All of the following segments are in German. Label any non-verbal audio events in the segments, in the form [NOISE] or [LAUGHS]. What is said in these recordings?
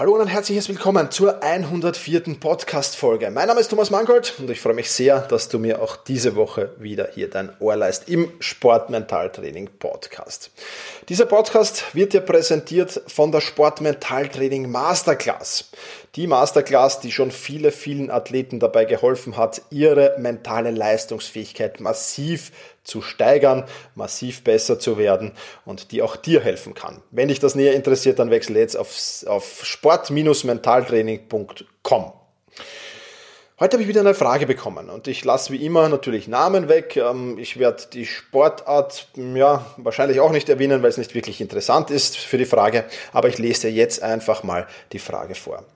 Hallo und ein herzliches Willkommen zur 104. Podcast-Folge. Mein Name ist Thomas Mangold und ich freue mich sehr, dass du mir auch diese Woche wieder hier dein Ohr leist im Sportmentaltraining Podcast. Dieser Podcast wird dir präsentiert von der Sportmentaltraining Masterclass. Die Masterclass, die schon viele, vielen Athleten dabei geholfen hat, ihre mentale Leistungsfähigkeit massiv zu steigern, massiv besser zu werden und die auch dir helfen kann. Wenn dich das näher interessiert, dann wechsle jetzt auf, auf sport-mentaltraining.com. Heute habe ich wieder eine Frage bekommen und ich lasse wie immer natürlich Namen weg. Ähm, ich werde die Sportart ja wahrscheinlich auch nicht erwähnen, weil es nicht wirklich interessant ist für die Frage, aber ich lese jetzt einfach mal die Frage vor.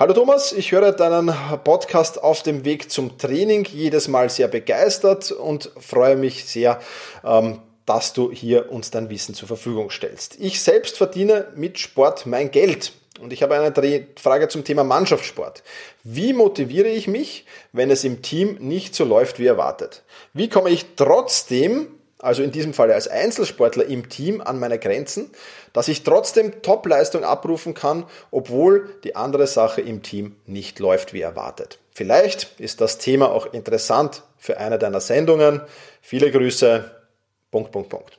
Hallo Thomas, ich höre deinen Podcast auf dem Weg zum Training jedes Mal sehr begeistert und freue mich sehr, ähm, dass du hier uns dein Wissen zur Verfügung stellst. Ich selbst verdiene mit Sport mein Geld. Und ich habe eine Frage zum Thema Mannschaftssport. Wie motiviere ich mich, wenn es im Team nicht so läuft wie erwartet? Wie komme ich trotzdem also in diesem Fall als Einzelsportler im Team an meine Grenzen, dass ich trotzdem Topleistung abrufen kann, obwohl die andere Sache im Team nicht läuft wie erwartet. Vielleicht ist das Thema auch interessant für eine deiner Sendungen. Viele Grüße. Punkt, Punkt, Punkt.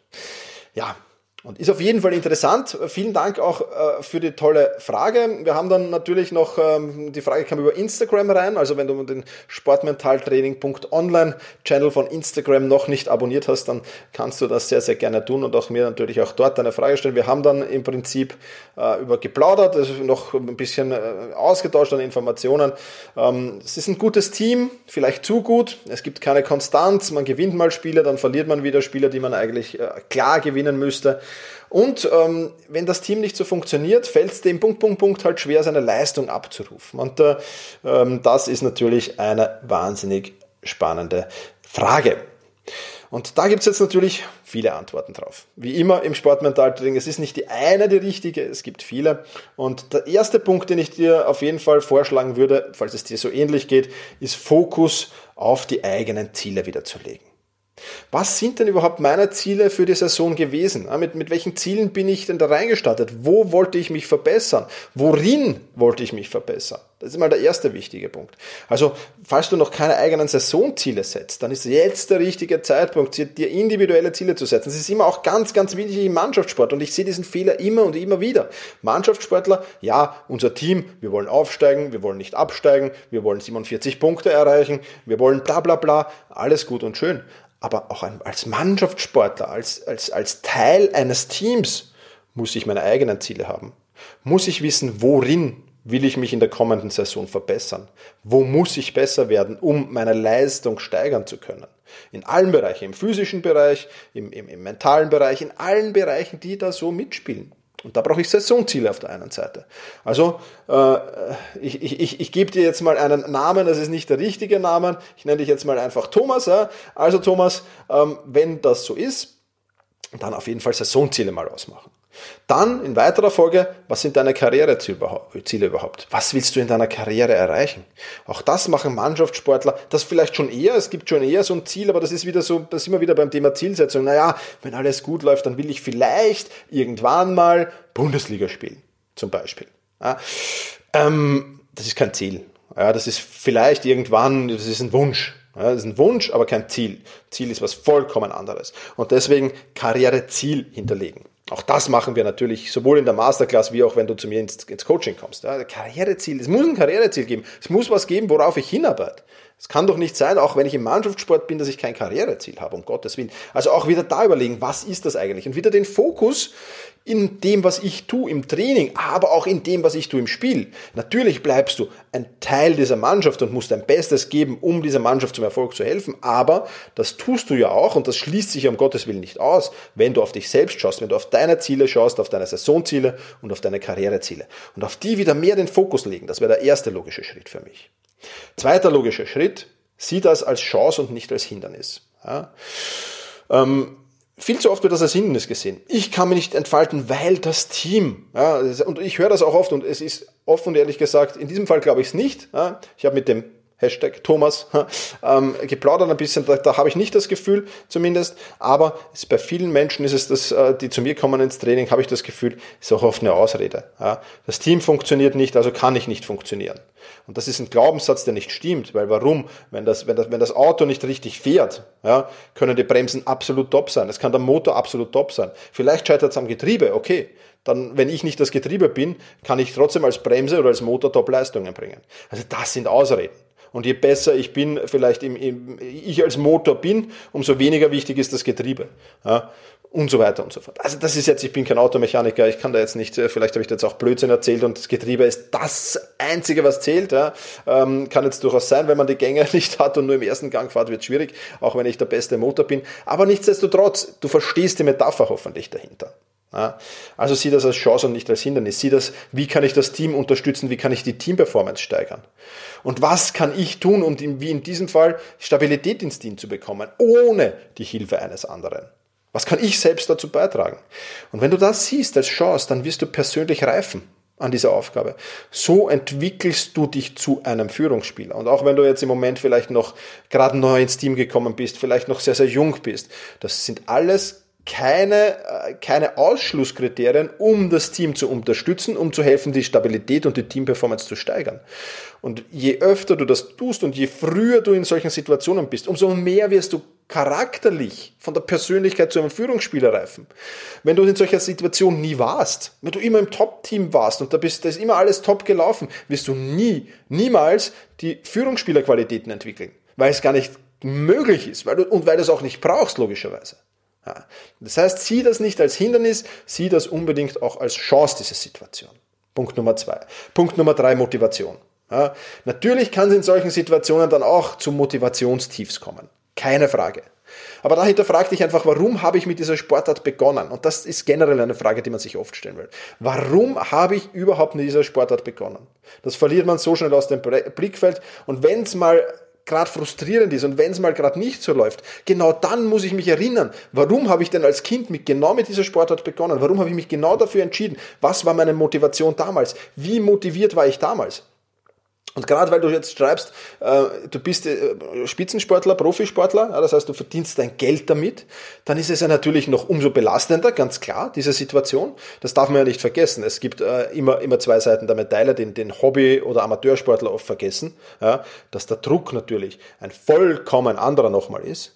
Ja, und ist auf jeden Fall interessant. Vielen Dank auch äh, für die tolle Frage. Wir haben dann natürlich noch, ähm, die Frage kam über Instagram rein. Also wenn du den sportmentaltraining.online Channel von Instagram noch nicht abonniert hast, dann kannst du das sehr, sehr gerne tun und auch mir natürlich auch dort eine Frage stellen. Wir haben dann im Prinzip äh, über geplaudert, also noch ein bisschen äh, ausgetauscht an Informationen. Ähm, es ist ein gutes Team, vielleicht zu gut. Es gibt keine Konstanz. Man gewinnt mal Spiele, dann verliert man wieder Spiele, die man eigentlich äh, klar gewinnen müsste. Und ähm, wenn das Team nicht so funktioniert, fällt es dem Punkt, Punkt, Punkt halt schwer, seine Leistung abzurufen. Und äh, ähm, das ist natürlich eine wahnsinnig spannende Frage. Und da gibt's jetzt natürlich viele Antworten drauf. Wie immer im Sportmentaltraining, es ist nicht die eine die richtige, es gibt viele. Und der erste Punkt, den ich dir auf jeden Fall vorschlagen würde, falls es dir so ähnlich geht, ist Fokus auf die eigenen Ziele wieder zu legen. Was sind denn überhaupt meine Ziele für die Saison gewesen? Mit, mit welchen Zielen bin ich denn da reingestartet? Wo wollte ich mich verbessern? Worin wollte ich mich verbessern? Das ist mal der erste wichtige Punkt. Also, falls du noch keine eigenen Saisonziele setzt, dann ist jetzt der richtige Zeitpunkt, dir individuelle Ziele zu setzen. Das ist immer auch ganz, ganz wichtig im Mannschaftssport und ich sehe diesen Fehler immer und immer wieder. Mannschaftssportler, ja, unser Team, wir wollen aufsteigen, wir wollen nicht absteigen, wir wollen 47 Punkte erreichen, wir wollen bla bla bla, alles gut und schön aber auch als Mannschaftssportler, als, als, als Teil eines Teams muss ich meine eigenen Ziele haben. Muss ich wissen, worin will ich mich in der kommenden Saison verbessern? Wo muss ich besser werden, um meine Leistung steigern zu können? In allen Bereichen, im physischen Bereich, im, im, im mentalen Bereich, in allen Bereichen, die da so mitspielen. Und da brauche ich Saisonziele auf der einen Seite. Also äh, ich, ich, ich, ich gebe dir jetzt mal einen Namen, das ist nicht der richtige Name. Ich nenne dich jetzt mal einfach Thomas. Ja? Also Thomas, ähm, wenn das so ist, dann auf jeden Fall Saisonziele mal ausmachen. Dann in weiterer Folge, was sind deine Karriereziele überhaupt? Was willst du in deiner Karriere erreichen? Auch das machen Mannschaftssportler, das vielleicht schon eher, es gibt schon eher so ein Ziel, aber das ist wieder so, das ist immer wieder beim Thema Zielsetzung. Naja, wenn alles gut läuft, dann will ich vielleicht irgendwann mal Bundesliga spielen, zum Beispiel. Ja, ähm, das ist kein Ziel. Ja, das ist vielleicht irgendwann, das ist ein Wunsch. Ja, das ist ein Wunsch, aber kein Ziel. Ziel ist was vollkommen anderes. Und deswegen Karriereziel hinterlegen. Auch das machen wir natürlich sowohl in der Masterclass wie auch wenn du zu mir ins, ins Coaching kommst. Ja, Karriereziel, es muss ein Karriereziel geben. Es muss was geben, worauf ich hinarbeite. Es kann doch nicht sein, auch wenn ich im Mannschaftssport bin, dass ich kein Karriereziel habe, um Gottes Willen. Also auch wieder da überlegen, was ist das eigentlich? Und wieder den Fokus in dem, was ich tue im Training, aber auch in dem, was ich tue im Spiel. Natürlich bleibst du ein Teil dieser Mannschaft und musst dein Bestes geben, um dieser Mannschaft zum Erfolg zu helfen. Aber das tust du ja auch und das schließt sich um Gottes Willen nicht aus, wenn du auf dich selbst schaust, wenn du auf deine Ziele schaust, auf deine Saisonziele und auf deine Karriereziele. Und auf die wieder mehr den Fokus legen. Das wäre der erste logische Schritt für mich. Zweiter logischer Schritt, sieh das als Chance und nicht als Hindernis. Ja? Ähm, viel zu oft wird das als Hindernis gesehen. Ich kann mich nicht entfalten, weil das Team, ja, und ich höre das auch oft und es ist offen und ehrlich gesagt, in diesem Fall glaube ich es nicht. Ja, ich habe mit dem Hashtag Thomas, [LAUGHS] ähm, geplaudert ein bisschen, da, da habe ich nicht das Gefühl zumindest, aber es, bei vielen Menschen ist es das, äh, die zu mir kommen ins Training, habe ich das Gefühl, ist auch oft eine Ausrede. Ja. Das Team funktioniert nicht, also kann ich nicht funktionieren. Und das ist ein Glaubenssatz, der nicht stimmt, weil warum? Wenn das, wenn das, wenn das Auto nicht richtig fährt, ja, können die Bremsen absolut top sein. Es kann der Motor absolut top sein. Vielleicht scheitert es am Getriebe, okay dann, wenn ich nicht das Getriebe bin, kann ich trotzdem als Bremse oder als Motor Top-Leistungen bringen. Also das sind Ausreden. Und je besser ich bin, vielleicht im, im, ich als Motor bin, umso weniger wichtig ist das Getriebe. Ja, und so weiter und so fort. Also das ist jetzt, ich bin kein Automechaniker, ich kann da jetzt nicht, äh, vielleicht habe ich da jetzt auch Blödsinn erzählt und das Getriebe ist das Einzige, was zählt. Ja. Ähm, kann jetzt durchaus sein, wenn man die Gänge [LAUGHS] nicht hat und nur im ersten Gang fährt, wird schwierig, auch wenn ich der beste Motor bin. Aber nichtsdestotrotz, du verstehst die Metapher hoffentlich dahinter. Also sieh das als Chance und nicht als Hindernis. Sieh das, wie kann ich das Team unterstützen, wie kann ich die Teamperformance steigern. Und was kann ich tun, um wie in diesem Fall Stabilität ins Team zu bekommen, ohne die Hilfe eines anderen. Was kann ich selbst dazu beitragen? Und wenn du das siehst als Chance, dann wirst du persönlich reifen an dieser Aufgabe. So entwickelst du dich zu einem Führungsspieler. Und auch wenn du jetzt im Moment vielleicht noch gerade neu ins Team gekommen bist, vielleicht noch sehr, sehr jung bist, das sind alles keine, äh, keine Ausschlusskriterien, um das Team zu unterstützen, um zu helfen, die Stabilität und die Teamperformance zu steigern. Und je öfter du das tust und je früher du in solchen Situationen bist, umso mehr wirst du charakterlich von der Persönlichkeit zu einem Führungsspieler reifen. Wenn du in solcher Situation nie warst, wenn du immer im Top-Team warst und da bist, da ist immer alles top gelaufen, wirst du nie, niemals die Führungsspielerqualitäten entwickeln, weil es gar nicht möglich ist weil du, und weil du es auch nicht brauchst, logischerweise. Das heißt, sieh das nicht als Hindernis, sieh das unbedingt auch als Chance, diese Situation. Punkt Nummer zwei. Punkt Nummer drei, Motivation. Ja. Natürlich kann es in solchen Situationen dann auch zu Motivationstiefs kommen. Keine Frage. Aber dahinter frag dich einfach, warum habe ich mit dieser Sportart begonnen? Und das ist generell eine Frage, die man sich oft stellen will. Warum habe ich überhaupt mit dieser Sportart begonnen? Das verliert man so schnell aus dem Blickfeld. Und wenn es mal gerade frustrierend ist und wenn es mal gerade nicht so läuft, genau dann muss ich mich erinnern, warum habe ich denn als Kind mit genau mit dieser Sportart begonnen? Warum habe ich mich genau dafür entschieden? Was war meine Motivation damals? Wie motiviert war ich damals? Und gerade weil du jetzt schreibst, äh, du bist äh, Spitzensportler, Profisportler, das heißt, du verdienst dein Geld damit, dann ist es ja natürlich noch umso belastender, ganz klar, diese Situation. Das darf man ja nicht vergessen. Es gibt äh, immer, immer zwei Seiten der Medaille, den, den Hobby- oder Amateursportler oft vergessen, dass der Druck natürlich ein vollkommen anderer nochmal ist,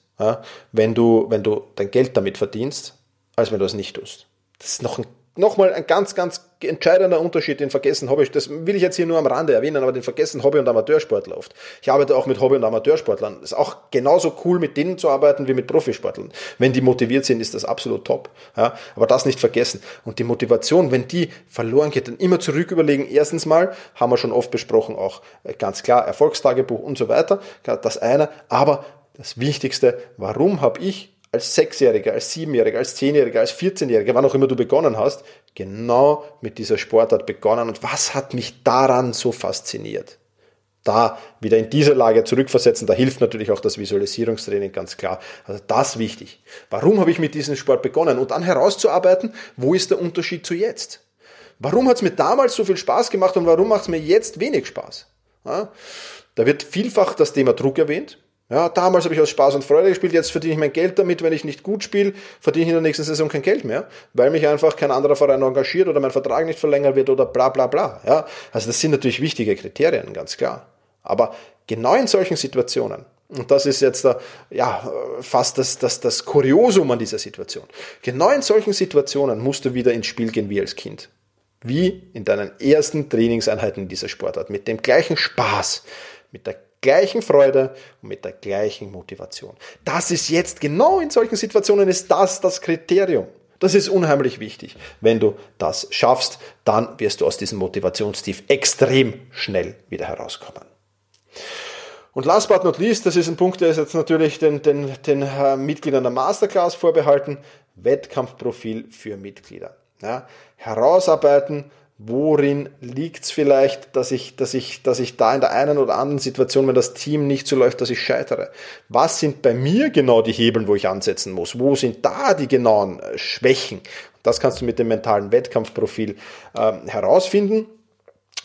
wenn, du, wenn du dein Geld damit verdienst, als wenn du es nicht tust. Das ist noch ein nochmal ein ganz, ganz entscheidender Unterschied, den vergessen Hobby, das will ich jetzt hier nur am Rande erwähnen, aber den vergessen Hobby- und Amateursportler oft. Ich arbeite auch mit Hobby- und Amateursportlern. Es ist auch genauso cool, mit denen zu arbeiten wie mit Profisportlern. Wenn die motiviert sind, ist das absolut top. Ja, aber das nicht vergessen. Und die Motivation, wenn die verloren geht, dann immer zurück überlegen. Erstens mal, haben wir schon oft besprochen, auch äh, ganz klar, Erfolgstagebuch und so weiter. Das eine. Aber das Wichtigste, warum habe ich als Sechsjähriger, als Siebenjähriger, als Zehnjähriger, als Vierzehnjähriger, wann auch immer du begonnen hast, genau mit dieser Sportart begonnen. Und was hat mich daran so fasziniert? Da wieder in diese Lage zurückversetzen, da hilft natürlich auch das Visualisierungstraining ganz klar. Also das wichtig. Warum habe ich mit diesem Sport begonnen? Und dann herauszuarbeiten, wo ist der Unterschied zu jetzt? Warum hat es mir damals so viel Spaß gemacht und warum macht es mir jetzt wenig Spaß? Ja, da wird vielfach das Thema Druck erwähnt. Ja, damals habe ich aus Spaß und Freude gespielt, jetzt verdiene ich mein Geld damit. Wenn ich nicht gut spiele, verdiene ich in der nächsten Saison kein Geld mehr, weil mich einfach kein anderer Verein engagiert oder mein Vertrag nicht verlängert wird oder bla bla bla. Ja, also das sind natürlich wichtige Kriterien, ganz klar. Aber genau in solchen Situationen, und das ist jetzt da, ja, fast das, das, das Kuriosum an dieser Situation. Genau in solchen Situationen musst du wieder ins Spiel gehen wie als Kind. Wie in deinen ersten Trainingseinheiten in dieser Sportart. Mit dem gleichen Spaß, mit der gleichen Freude und mit der gleichen Motivation. Das ist jetzt genau in solchen Situationen ist das das Kriterium. Das ist unheimlich wichtig. Wenn du das schaffst, dann wirst du aus diesem Motivationstief extrem schnell wieder herauskommen. Und last but not least, das ist ein Punkt, der ist jetzt natürlich den, den, den äh, Mitgliedern der Masterclass vorbehalten, Wettkampfprofil für Mitglieder. Ja, herausarbeiten, Worin liegt es vielleicht, dass ich, dass, ich, dass ich da in der einen oder anderen Situation, wenn das Team nicht so läuft, dass ich scheitere? Was sind bei mir genau die Hebel, wo ich ansetzen muss? Wo sind da die genauen äh, Schwächen? Das kannst du mit dem mentalen Wettkampfprofil äh, herausfinden.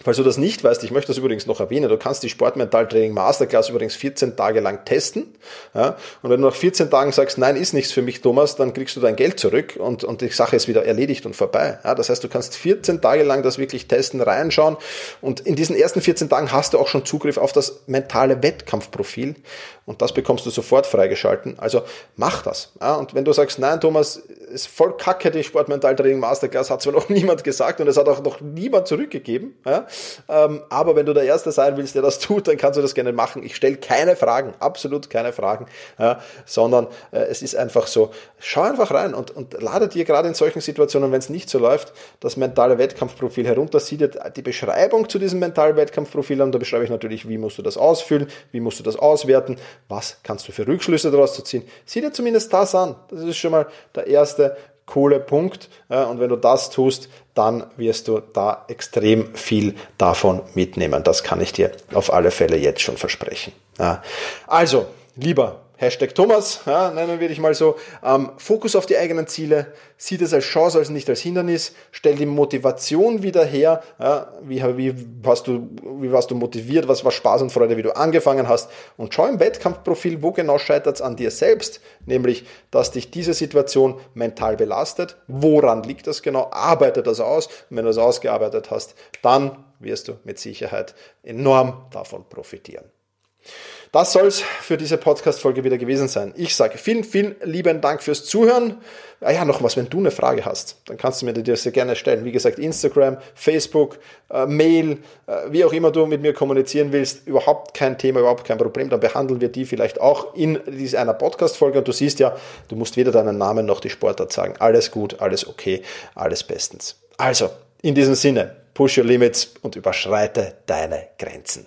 Falls du das nicht weißt, ich möchte das übrigens noch erwähnen, du kannst die Sportmentaltraining Masterclass übrigens 14 Tage lang testen. Ja, und wenn du nach 14 Tagen sagst, nein, ist nichts für mich, Thomas, dann kriegst du dein Geld zurück und, und die Sache ist wieder erledigt und vorbei. Ja, das heißt, du kannst 14 Tage lang das wirklich testen, reinschauen und in diesen ersten 14 Tagen hast du auch schon Zugriff auf das mentale Wettkampfprofil und das bekommst du sofort freigeschalten. Also mach das. Ja, und wenn du sagst, nein, Thomas, ist voll kacke, die Sportmentaltraining Masterclass hat zwar noch [LAUGHS] niemand gesagt und es hat auch noch niemand zurückgegeben. Ja, ähm, aber wenn du der Erste sein willst, der das tut, dann kannst du das gerne machen. Ich stelle keine Fragen, absolut keine Fragen, ja, sondern äh, es ist einfach so, schau einfach rein und, und lade dir gerade in solchen Situationen, wenn es nicht so läuft, das mentale Wettkampfprofil herunter. Sieh dir die Beschreibung zu diesem mentalen Wettkampfprofil an. Da beschreibe ich natürlich, wie musst du das ausfüllen, wie musst du das auswerten, was kannst du für Rückschlüsse daraus ziehen. Sieh dir zumindest das an. Das ist schon mal der erste coole Punkt. Und wenn du das tust, dann wirst du da extrem viel davon mitnehmen. Das kann ich dir auf alle Fälle jetzt schon versprechen. Also, lieber Hashtag Thomas, ja, nennen wir dich mal so. Ähm, Fokus auf die eigenen Ziele, sieh das als Chance, als nicht als Hindernis, stell die Motivation wieder her. Ja, wie, wie, hast du, wie warst du motiviert, was war Spaß und Freude, wie du angefangen hast. Und schau im Wettkampfprofil, wo genau scheitert es an dir selbst, nämlich, dass dich diese Situation mental belastet. Woran liegt das genau? Arbeite das aus. Und wenn du es ausgearbeitet hast, dann wirst du mit Sicherheit enorm davon profitieren. Das soll es für diese Podcast-Folge wieder gewesen sein. Ich sage vielen, vielen lieben Dank fürs Zuhören. Ah ja, noch was, wenn du eine Frage hast, dann kannst du mir die sehr gerne stellen. Wie gesagt, Instagram, Facebook, äh, Mail, äh, wie auch immer du mit mir kommunizieren willst, überhaupt kein Thema, überhaupt kein Problem. Dann behandeln wir die vielleicht auch in einer Podcast-Folge. Und du siehst ja, du musst weder deinen Namen noch die Sportart sagen. Alles gut, alles okay, alles bestens. Also, in diesem Sinne, push your limits und überschreite deine Grenzen.